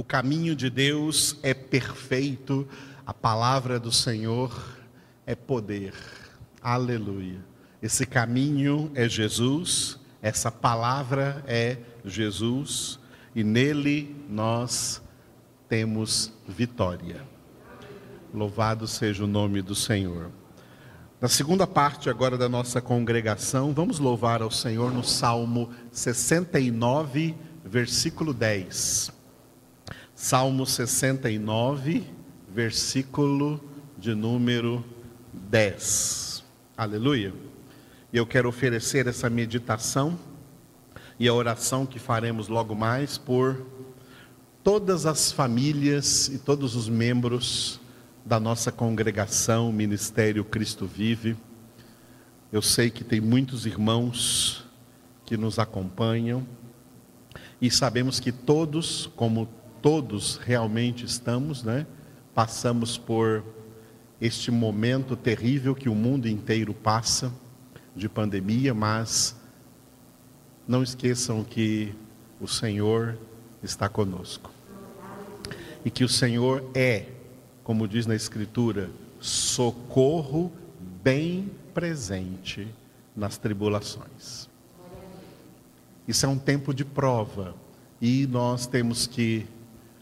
O caminho de Deus é perfeito, a palavra do Senhor é poder. Aleluia. Esse caminho é Jesus, essa palavra é Jesus e nele nós temos vitória. Louvado seja o nome do Senhor. Na segunda parte agora da nossa congregação, vamos louvar ao Senhor no Salmo 69, versículo 10. Salmo 69, versículo de número 10. Aleluia. E eu quero oferecer essa meditação e a oração que faremos logo mais por todas as famílias e todos os membros da nossa congregação, Ministério Cristo Vive. Eu sei que tem muitos irmãos que nos acompanham e sabemos que todos, como todos realmente estamos, né, passamos por este momento terrível que o mundo inteiro passa de pandemia, mas não esqueçam que o Senhor está conosco. E que o Senhor é como diz na Escritura, socorro bem presente nas tribulações. Isso é um tempo de prova e nós temos que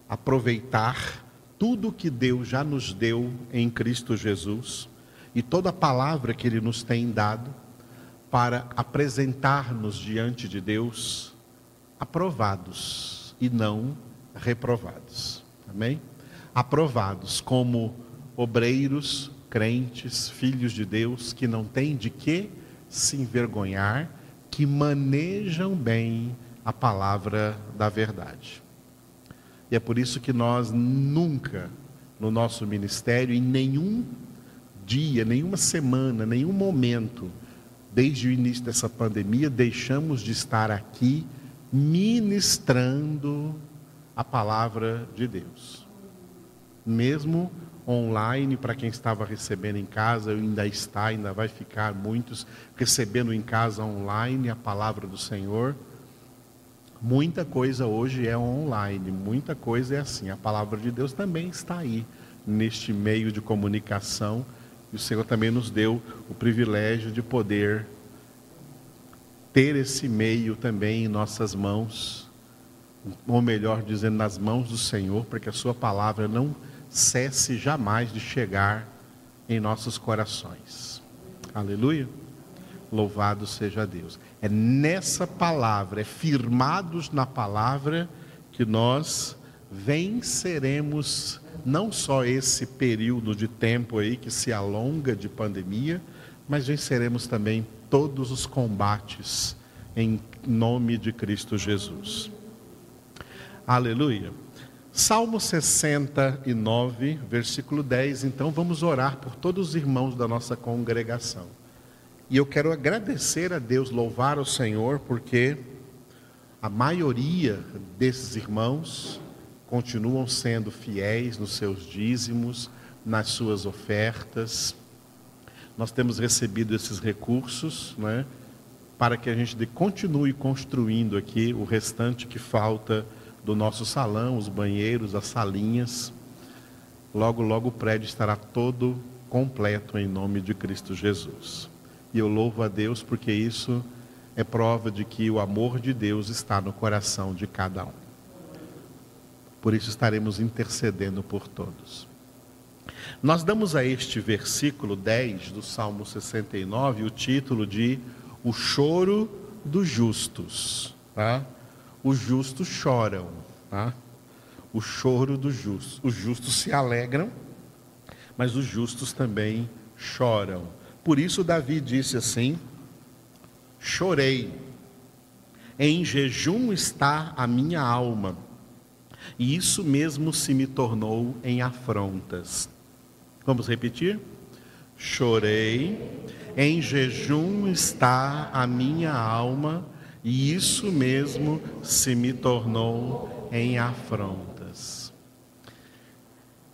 aproveitar tudo que Deus já nos deu em Cristo Jesus e toda a palavra que Ele nos tem dado para apresentar-nos diante de Deus aprovados e não reprovados. Amém? aprovados como obreiros, crentes, filhos de Deus, que não têm de que se envergonhar, que manejam bem a palavra da verdade. E é por isso que nós nunca, no nosso ministério, em nenhum dia, nenhuma semana, nenhum momento, desde o início dessa pandemia, deixamos de estar aqui ministrando a palavra de Deus mesmo online, para quem estava recebendo em casa, ainda está, ainda vai ficar muitos recebendo em casa online a palavra do Senhor. Muita coisa hoje é online, muita coisa é assim. A palavra de Deus também está aí, neste meio de comunicação, e o Senhor também nos deu o privilégio de poder ter esse meio também em nossas mãos, ou melhor dizendo, nas mãos do Senhor, para que a Sua palavra não cesse jamais de chegar em nossos corações. Aleluia. Louvado seja Deus. É nessa palavra, é firmados na palavra, que nós venceremos não só esse período de tempo aí que se alonga de pandemia, mas venceremos também todos os combates em nome de Cristo Jesus. Aleluia. Salmo 69, versículo 10. Então vamos orar por todos os irmãos da nossa congregação. E eu quero agradecer a Deus, louvar o Senhor, porque a maioria desses irmãos continuam sendo fiéis nos seus dízimos, nas suas ofertas. Nós temos recebido esses recursos, né, para que a gente continue construindo aqui o restante que falta do nosso salão, os banheiros, as salinhas. Logo, logo o prédio estará todo completo em nome de Cristo Jesus. E eu louvo a Deus porque isso é prova de que o amor de Deus está no coração de cada um. Por isso estaremos intercedendo por todos. Nós damos a este versículo 10 do Salmo 69 o título de O Choro dos Justos. Tá? os justos choram. Tá? O choro dos justos. Os justos se alegram, mas os justos também choram. Por isso, Davi disse assim: Chorei, em jejum está a minha alma, e isso mesmo se me tornou em afrontas. Vamos repetir? Chorei, em jejum está a minha alma, e isso mesmo se me tornou em afrontas.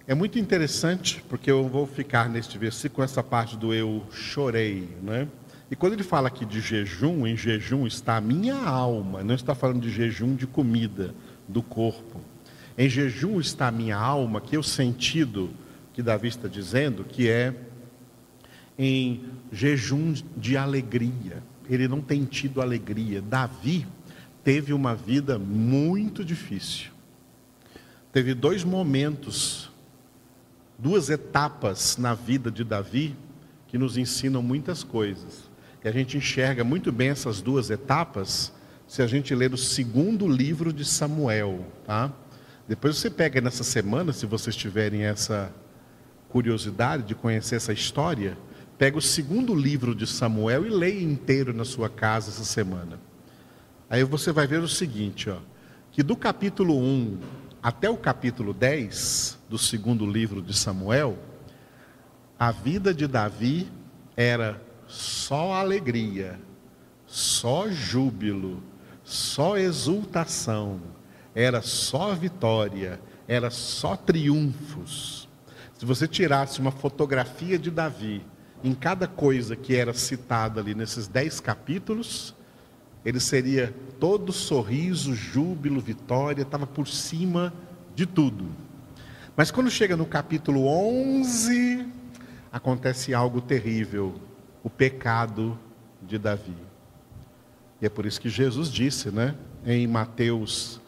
É muito interessante, porque eu vou ficar neste versículo essa parte do eu chorei, né? E quando ele fala aqui de jejum, em jejum está a minha alma, não está falando de jejum de comida do corpo. Em jejum está a minha alma, que é o sentido que Davi está dizendo, que é em jejum de alegria. Ele não tem tido alegria. Davi teve uma vida muito difícil. Teve dois momentos, duas etapas na vida de Davi que nos ensinam muitas coisas. E a gente enxerga muito bem essas duas etapas se a gente ler o segundo livro de Samuel, tá? Depois você pega nessa semana, se vocês tiverem essa curiosidade de conhecer essa história, pega o segundo livro de Samuel e leia inteiro na sua casa essa semana. Aí você vai ver o seguinte, ó, que do capítulo 1 até o capítulo 10 do segundo livro de Samuel, a vida de Davi era só alegria, só júbilo, só exultação era só vitória, era só triunfos. Se você tirasse uma fotografia de Davi em cada coisa que era citada ali nesses dez capítulos, ele seria todo sorriso, júbilo, vitória, estava por cima de tudo. Mas quando chega no capítulo 11, acontece algo terrível: o pecado de Davi. E é por isso que Jesus disse, né, em Mateus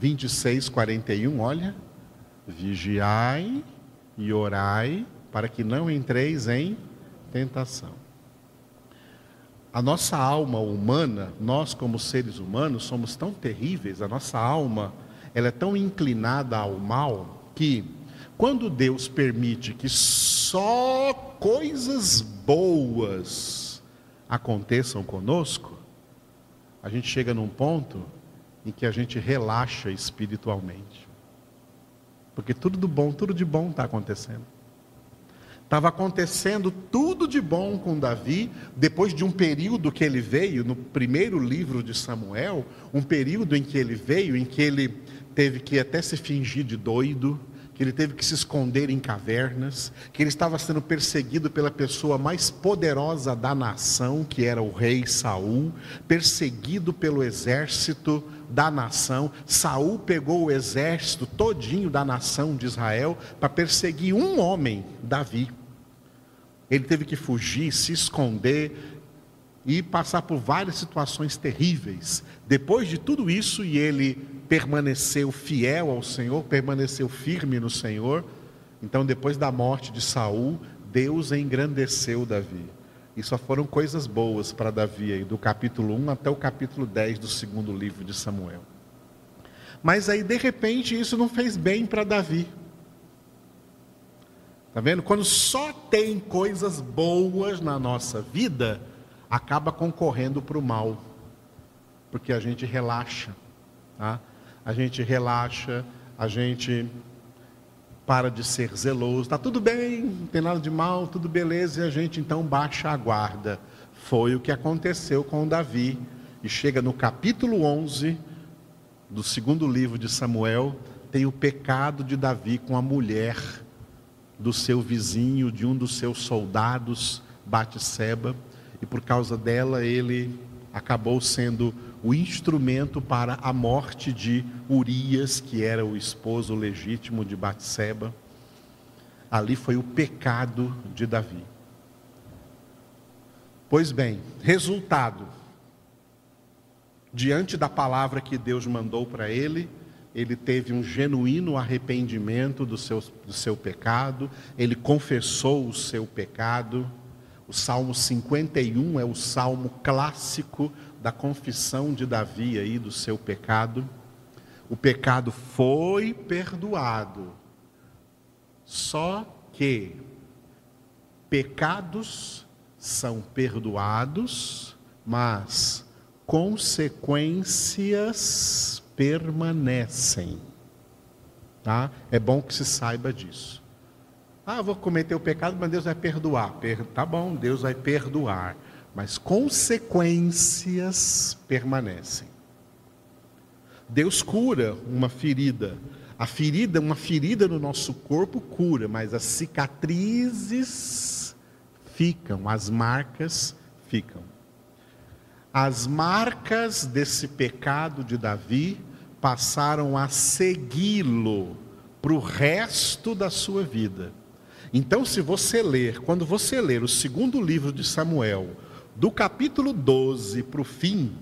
26, 41, olha. Vigiai e orai para que não entreis em tentação. A nossa alma humana, nós como seres humanos, somos tão terríveis, a nossa alma, ela é tão inclinada ao mal, que quando Deus permite que só coisas boas aconteçam conosco, a gente chega num ponto em que a gente relaxa espiritualmente. Porque tudo do bom, tudo de bom está acontecendo. Estava acontecendo tudo de bom com Davi, depois de um período que ele veio, no primeiro livro de Samuel, um período em que ele veio, em que ele teve que até se fingir de doido, que ele teve que se esconder em cavernas, que ele estava sendo perseguido pela pessoa mais poderosa da nação, que era o rei Saul, perseguido pelo exército da nação. Saul pegou o exército todinho da nação de Israel para perseguir um homem, Davi. Ele teve que fugir, se esconder e passar por várias situações terríveis. Depois de tudo isso, e ele permaneceu fiel ao Senhor, permaneceu firme no Senhor. Então, depois da morte de Saul, Deus engrandeceu Davi. E só foram coisas boas para Davi, aí, do capítulo 1 até o capítulo 10 do segundo livro de Samuel. Mas aí, de repente, isso não fez bem para Davi. Está vendo? Quando só tem coisas boas na nossa vida, acaba concorrendo para o mal, porque a gente relaxa. Tá? a gente relaxa, a gente para de ser zeloso, está tudo bem, não tem nada de mal, tudo beleza, e a gente então baixa a guarda. Foi o que aconteceu com Davi. E chega no capítulo 11 do segundo livro de Samuel, tem o pecado de Davi com a mulher do seu vizinho, de um dos seus soldados, Batseba, e por causa dela ele acabou sendo o instrumento para a morte de Urias, que era o esposo legítimo de Batseba. Ali foi o pecado de Davi. Pois bem, resultado. Diante da palavra que Deus mandou para ele, ele teve um genuíno arrependimento do seu, do seu pecado, ele confessou o seu pecado. O Salmo 51 é o salmo clássico da confissão de Davi aí do seu pecado. O pecado foi perdoado. Só que pecados são perdoados, mas consequências permanecem. Tá? É bom que se saiba disso. Ah, vou cometer o pecado, mas Deus vai perdoar. Per... Tá bom, Deus vai perdoar mas consequências permanecem. Deus cura uma ferida. A ferida, uma ferida no nosso corpo cura, mas as cicatrizes ficam, as marcas ficam. As marcas desse pecado de Davi passaram a segui-lo para o resto da sua vida. Então, se você ler, quando você ler o segundo livro de Samuel, do capítulo 12 para o fim,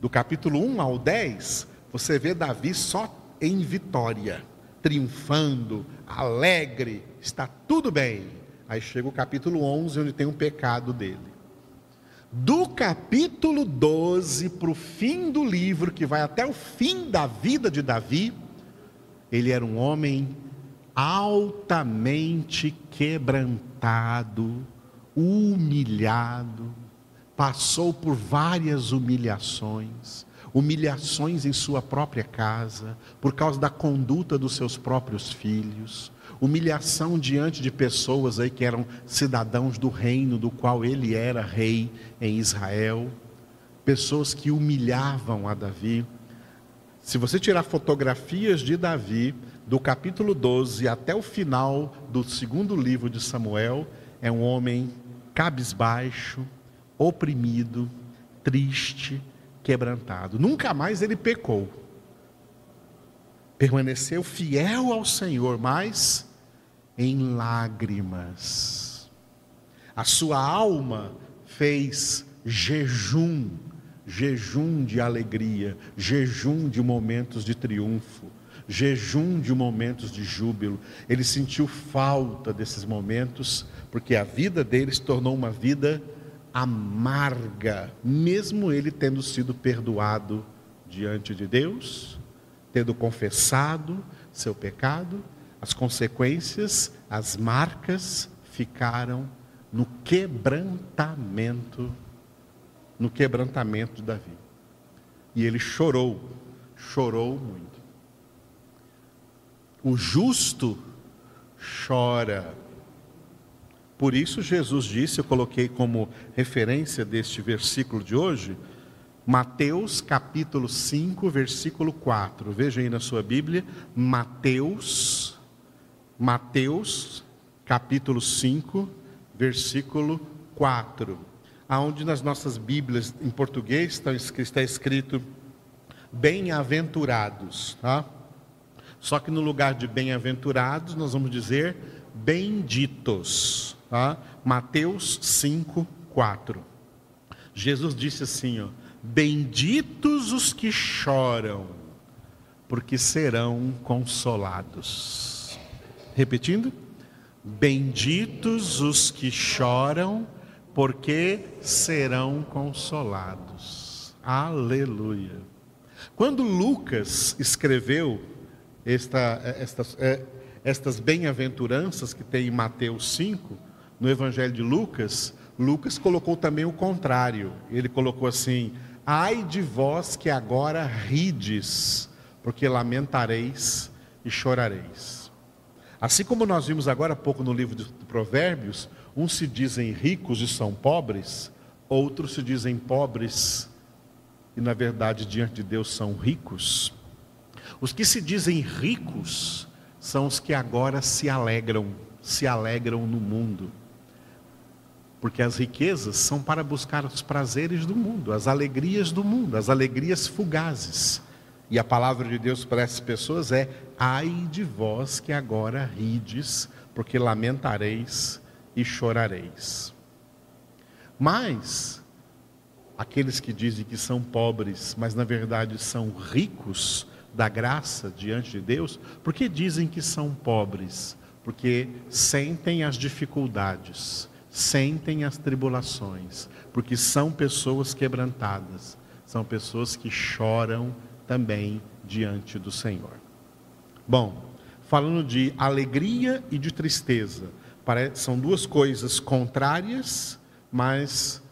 do capítulo 1 ao 10, você vê Davi só em vitória, triunfando, alegre, está tudo bem. Aí chega o capítulo 11, onde tem um pecado dele. Do capítulo 12 para o fim do livro, que vai até o fim da vida de Davi, ele era um homem altamente quebrantado, humilhado, passou por várias humilhações, humilhações em sua própria casa, por causa da conduta dos seus próprios filhos, humilhação diante de pessoas aí que eram cidadãos do reino do qual ele era rei em Israel, pessoas que humilhavam a Davi. Se você tirar fotografias de Davi, do capítulo 12 até o final do segundo livro de Samuel, é um homem cabisbaixo, oprimido, triste, quebrantado. Nunca mais ele pecou permaneceu fiel ao Senhor, mas em lágrimas. A sua alma fez jejum, jejum de alegria, jejum de momentos de triunfo, jejum de momentos de júbilo. Ele sentiu falta desses momentos, porque a vida dele se tornou uma vida amarga, mesmo ele tendo sido perdoado diante de Deus tendo confessado seu pecado, as consequências, as marcas ficaram no quebrantamento, no quebrantamento de Davi. E ele chorou, chorou muito. O justo chora. Por isso Jesus disse, eu coloquei como referência deste versículo de hoje, Mateus capítulo 5, versículo 4. Veja aí na sua Bíblia, Mateus, Mateus capítulo 5, versículo 4. Aonde nas nossas Bíblias em português está, está escrito bem-aventurados, tá? Só que no lugar de bem-aventurados, nós vamos dizer benditos, tá? Mateus 5, 4. Jesus disse assim, ó, Benditos os que choram, porque serão consolados. Repetindo: Benditos os que choram, porque serão consolados. Aleluia. Quando Lucas escreveu esta, estas, é, estas bem-aventuranças que tem em Mateus 5, no Evangelho de Lucas, Lucas colocou também o contrário. Ele colocou assim: Ai de vós que agora rides, porque lamentareis e chorareis. Assim como nós vimos agora há pouco no livro de Provérbios, uns se dizem ricos e são pobres, outros se dizem pobres e na verdade diante de Deus são ricos. Os que se dizem ricos são os que agora se alegram, se alegram no mundo porque as riquezas são para buscar os prazeres do mundo, as alegrias do mundo, as alegrias fugazes. E a palavra de Deus para essas pessoas é: ai de vós que agora rides, porque lamentareis e chorareis. Mas, aqueles que dizem que são pobres, mas na verdade são ricos da graça diante de Deus, por que dizem que são pobres? Porque sentem as dificuldades sentem as tribulações, porque são pessoas quebrantadas, são pessoas que choram também diante do Senhor. Bom, falando de alegria e de tristeza, são duas coisas contrárias, mas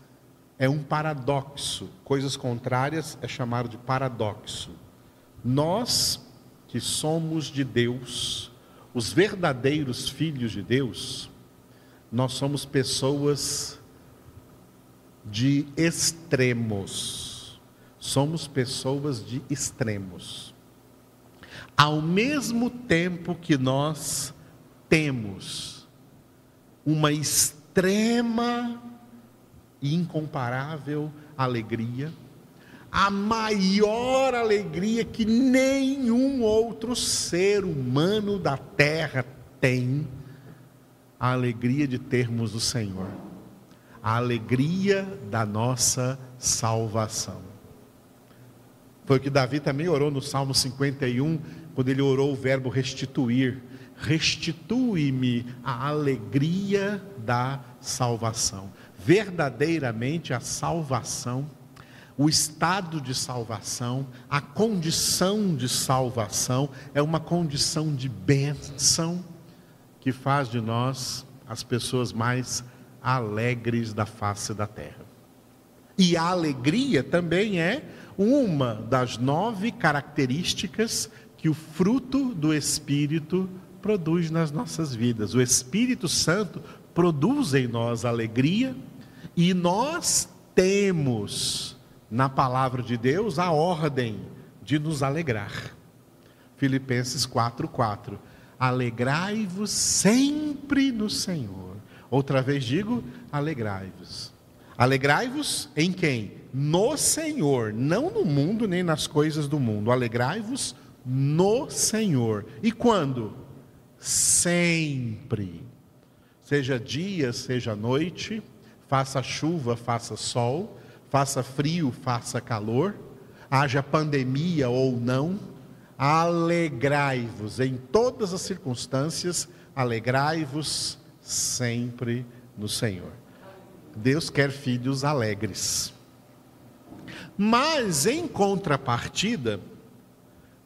é um paradoxo. Coisas contrárias é chamado de paradoxo. Nós que somos de Deus, os verdadeiros filhos de Deus, nós somos pessoas de extremos. Somos pessoas de extremos. Ao mesmo tempo que nós temos uma extrema e incomparável alegria, a maior alegria que nenhum outro ser humano da terra tem, a alegria de termos o Senhor, a alegria da nossa salvação. Foi o que Davi também orou no Salmo 51, quando ele orou o verbo restituir. Restitui-me a alegria da salvação. Verdadeiramente a salvação, o estado de salvação, a condição de salvação é uma condição de bênção que faz de nós as pessoas mais alegres da face da terra. E a alegria também é uma das nove características que o fruto do Espírito produz nas nossas vidas. O Espírito Santo produz em nós alegria e nós temos na palavra de Deus a ordem de nos alegrar. Filipenses 4:4. Alegrai-vos sempre no Senhor. Outra vez digo, alegrai-vos. Alegrai-vos em quem? No Senhor, não no mundo nem nas coisas do mundo. Alegrai-vos no Senhor. E quando? Sempre. Seja dia, seja noite, faça chuva, faça sol, faça frio, faça calor, haja pandemia ou não, alegrai-vos em todas as circunstâncias, alegrai-vos sempre no Senhor. Deus quer filhos alegres. Mas, em contrapartida,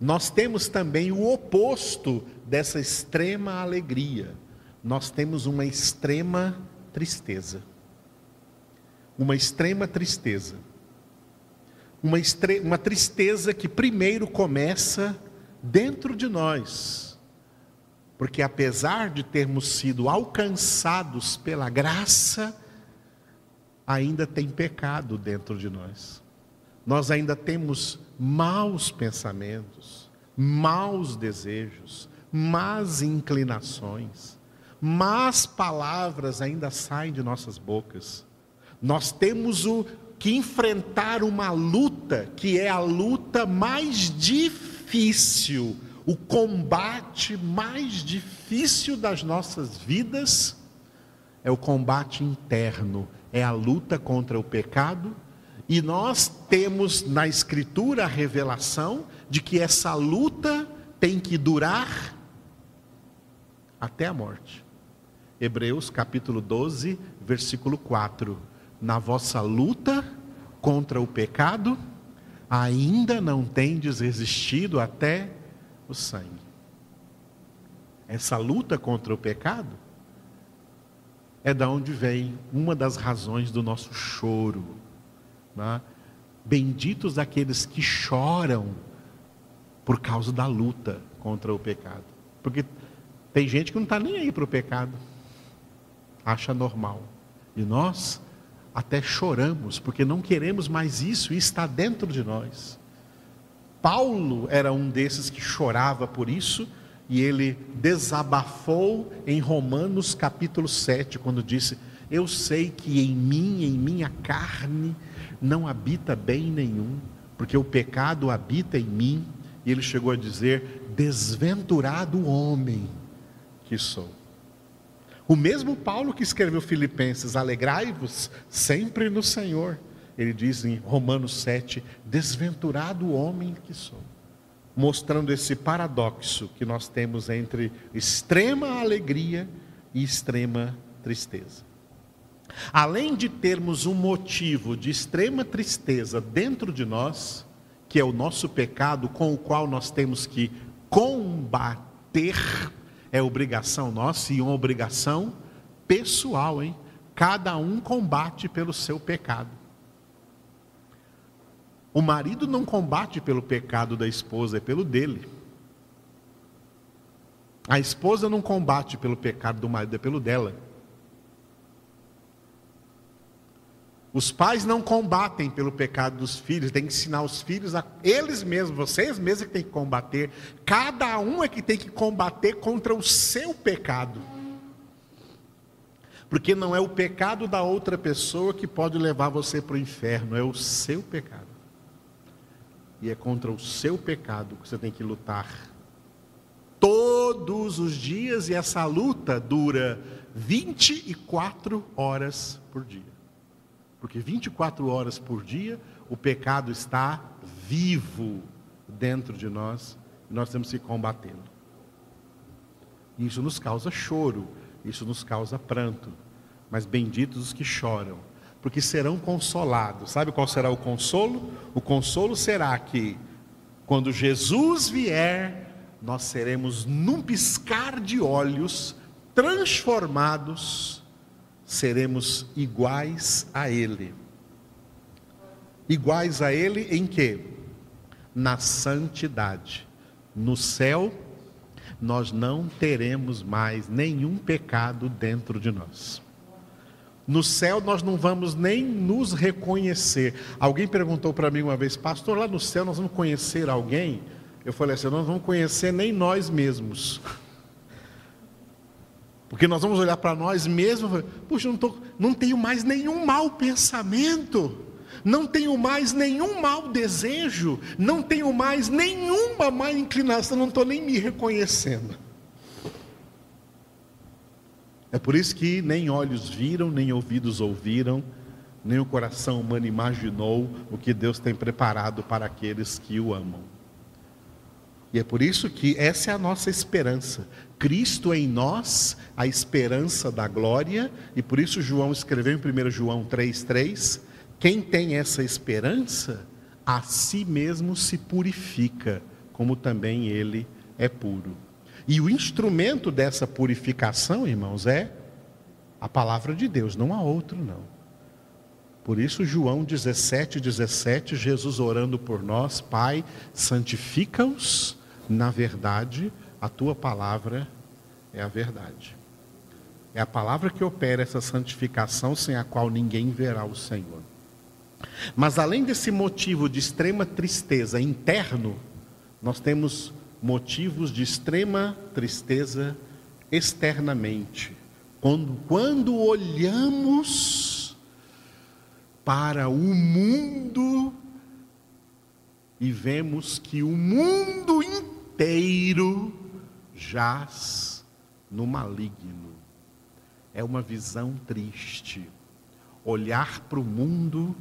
nós temos também o oposto dessa extrema alegria. Nós temos uma extrema tristeza. Uma extrema tristeza. Uma, estre... uma tristeza que primeiro começa dentro de nós. Porque apesar de termos sido alcançados pela graça, ainda tem pecado dentro de nós. Nós ainda temos maus pensamentos, maus desejos, más inclinações, más palavras ainda saem de nossas bocas. Nós temos o que enfrentar uma luta que é a luta mais difícil, o combate mais difícil das nossas vidas é o combate interno, é a luta contra o pecado, e nós temos na Escritura a revelação de que essa luta tem que durar até a morte. Hebreus capítulo 12, versículo 4. Na vossa luta contra o pecado, ainda não tendes resistido até o sangue. Essa luta contra o pecado é da onde vem uma das razões do nosso choro. Né? Benditos aqueles que choram por causa da luta contra o pecado. Porque tem gente que não está nem aí para o pecado, acha normal. E nós até choramos, porque não queremos mais isso, e está dentro de nós. Paulo era um desses que chorava por isso, e ele desabafou em Romanos capítulo 7, quando disse: Eu sei que em mim, em minha carne, não habita bem nenhum, porque o pecado habita em mim. E ele chegou a dizer: Desventurado homem que sou. O mesmo Paulo que escreveu Filipenses: Alegrai-vos sempre no Senhor. Ele diz em Romanos 7: Desventurado homem que sou mostrando esse paradoxo que nós temos entre extrema alegria e extrema tristeza. Além de termos um motivo de extrema tristeza dentro de nós, que é o nosso pecado com o qual nós temos que combater, é obrigação nossa e uma obrigação pessoal, hein? Cada um combate pelo seu pecado. O marido não combate pelo pecado da esposa, é pelo dele. A esposa não combate pelo pecado do marido, é pelo dela. Os pais não combatem pelo pecado dos filhos, tem que ensinar os filhos a eles mesmos, vocês mesmos que tem que combater. Cada um é que tem que combater contra o seu pecado. Porque não é o pecado da outra pessoa que pode levar você para o inferno, é o seu pecado. E é contra o seu pecado que você tem que lutar todos os dias, e essa luta dura 24 horas por dia. Porque 24 horas por dia o pecado está vivo dentro de nós e nós temos que combatê-lo. Isso nos causa choro, isso nos causa pranto. Mas benditos os que choram, porque serão consolados. Sabe qual será o consolo? O consolo será que, quando Jesus vier, nós seremos, num piscar de olhos, transformados, seremos iguais a Ele. Iguais a Ele em que? Na santidade. No céu, nós não teremos mais nenhum pecado dentro de nós. No céu nós não vamos nem nos reconhecer. Alguém perguntou para mim uma vez, pastor, lá no céu nós vamos conhecer alguém? Eu falei assim: nós não vamos conhecer nem nós mesmos. Porque nós vamos olhar para nós mesmos, puxa, não, tô, não tenho mais nenhum mau pensamento, não tenho mais nenhum mau desejo, não tenho mais nenhuma má inclinação, não estou nem me reconhecendo. É por isso que nem olhos viram, nem ouvidos ouviram, nem o coração humano imaginou o que Deus tem preparado para aqueles que o amam. E é por isso que essa é a nossa esperança. Cristo em nós, a esperança da glória, e por isso João escreveu em 1 João 3,3: quem tem essa esperança, a si mesmo se purifica, como também ele é puro. E o instrumento dessa purificação, irmãos, é a palavra de Deus, não há outro não. Por isso, João 17, 17, Jesus orando por nós, Pai, santifica-os na verdade, a tua palavra é a verdade. É a palavra que opera essa santificação sem a qual ninguém verá o Senhor. Mas além desse motivo de extrema tristeza interno, nós temos motivos de extrema tristeza externamente. Quando, quando olhamos para o mundo e vemos que o mundo inteiro jaz no maligno. É uma visão triste. Olhar para o mundo,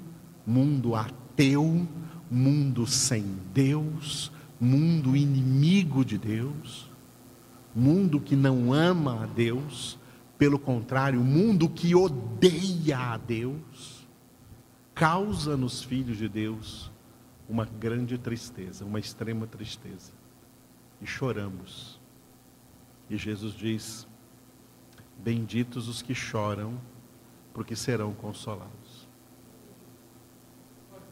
mundo ateu, mundo sem Deus, mundo inimigo de Deus, mundo que não ama a Deus, pelo contrário, mundo que odeia a Deus, causa nos filhos de Deus uma grande tristeza, uma extrema tristeza e choramos. E Jesus diz: Benditos os que choram, porque serão consolados.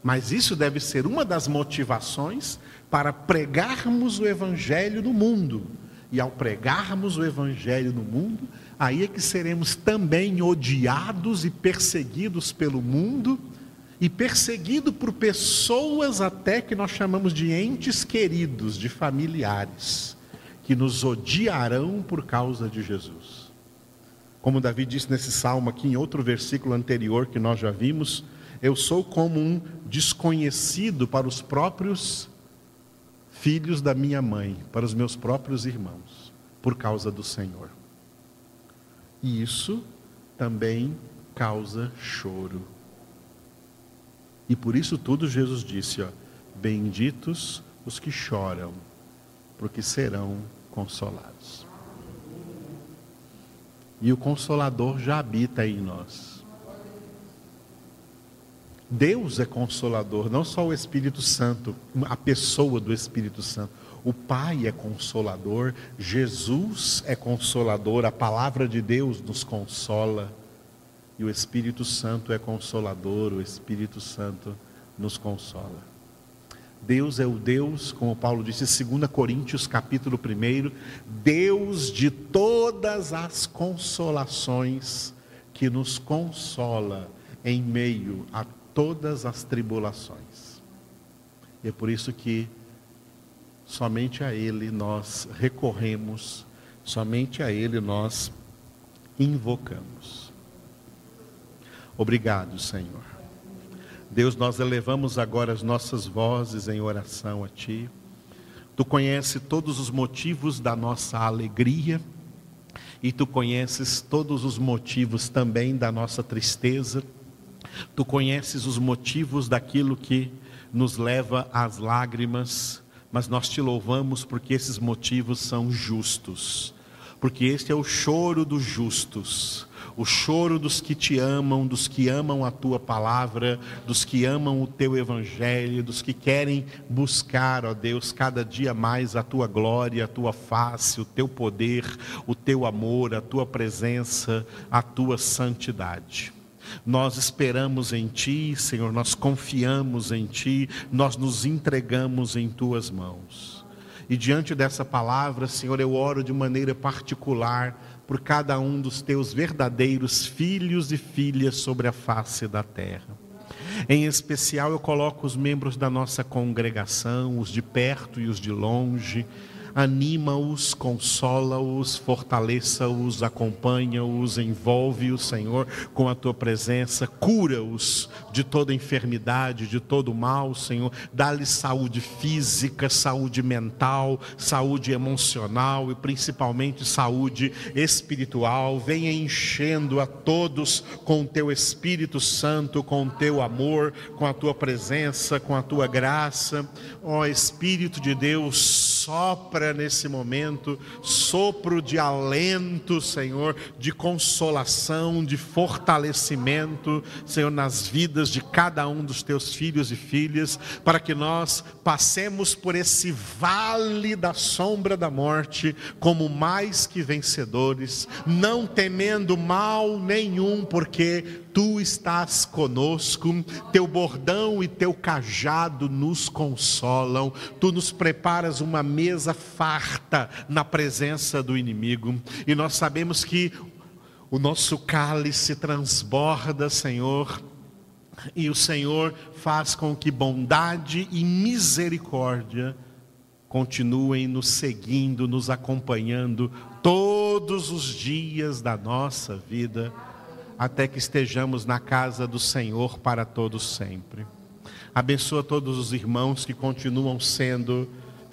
Mas isso deve ser uma das motivações para pregarmos o Evangelho no mundo. E ao pregarmos o Evangelho no mundo, aí é que seremos também odiados e perseguidos pelo mundo e perseguido por pessoas até que nós chamamos de entes queridos, de familiares, que nos odiarão por causa de Jesus. Como Davi disse nesse salmo aqui, em outro versículo anterior que nós já vimos, eu sou como um desconhecido para os próprios filhos da minha mãe, para os meus próprios irmãos, por causa do Senhor. E isso também causa choro. E por isso tudo Jesus disse, ó, benditos os que choram, porque serão consolados. E o consolador já habita em nós. Deus é consolador, não só o Espírito Santo, a pessoa do Espírito Santo. O Pai é consolador, Jesus é consolador, a palavra de Deus nos consola. E o Espírito Santo é consolador, o Espírito Santo nos consola. Deus é o Deus, como Paulo disse, 2 Coríntios capítulo 1, Deus de todas as consolações, que nos consola em meio a todas as tribulações. E é por isso que somente a Ele nós recorremos, somente a Ele nós invocamos. Obrigado, Senhor. Deus, nós elevamos agora as nossas vozes em oração a Ti. Tu conheces todos os motivos da nossa alegria e Tu conheces todos os motivos também da nossa tristeza. Tu conheces os motivos daquilo que nos leva às lágrimas, mas nós te louvamos porque esses motivos são justos, porque este é o choro dos justos o choro dos que te amam, dos que amam a tua palavra, dos que amam o teu evangelho, dos que querem buscar, ó Deus, cada dia mais a tua glória, a tua face, o teu poder, o teu amor, a tua presença, a tua santidade. Nós esperamos em Ti, Senhor, nós confiamos em Ti, nós nos entregamos em Tuas mãos. E diante dessa palavra, Senhor, eu oro de maneira particular por cada um dos teus verdadeiros filhos e filhas sobre a face da terra. Em especial, eu coloco os membros da nossa congregação, os de perto e os de longe, anima-os, consola-os, fortaleça-os, acompanha-os, envolve-os, Senhor, com a tua presença, cura-os de toda enfermidade, de todo mal, Senhor, dá-lhes saúde física, saúde mental, saúde emocional e principalmente saúde espiritual. Venha enchendo a todos com o teu Espírito Santo, com o teu amor, com a tua presença, com a tua graça. Ó Espírito de Deus, sopra nesse momento, sopro de alento, Senhor, de consolação, de fortalecimento, Senhor, nas vidas de cada um dos teus filhos e filhas, para que nós passemos por esse vale da sombra da morte como mais que vencedores, não temendo mal nenhum, porque tu estás conosco, teu bordão e teu cajado nos consolam, tu nos preparas uma mesa farta na presença do inimigo, e nós sabemos que o nosso cálice transborda, Senhor, e o Senhor faz com que bondade e misericórdia continuem nos seguindo, nos acompanhando todos os dias da nossa vida até que estejamos na casa do Senhor para todos sempre. Abençoa todos os irmãos que continuam sendo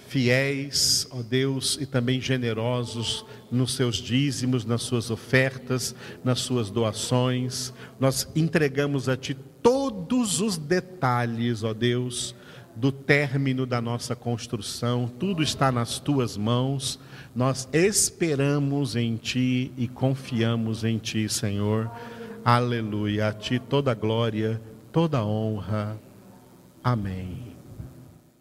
fiéis, ó Deus, e também generosos nos seus dízimos, nas suas ofertas, nas suas doações. Nós entregamos a Ti todos os detalhes, ó Deus, do término da nossa construção, tudo está nas Tuas mãos. Nós esperamos em Ti e confiamos em Ti, Senhor. Aleluia. A Ti toda glória, toda honra. Amém.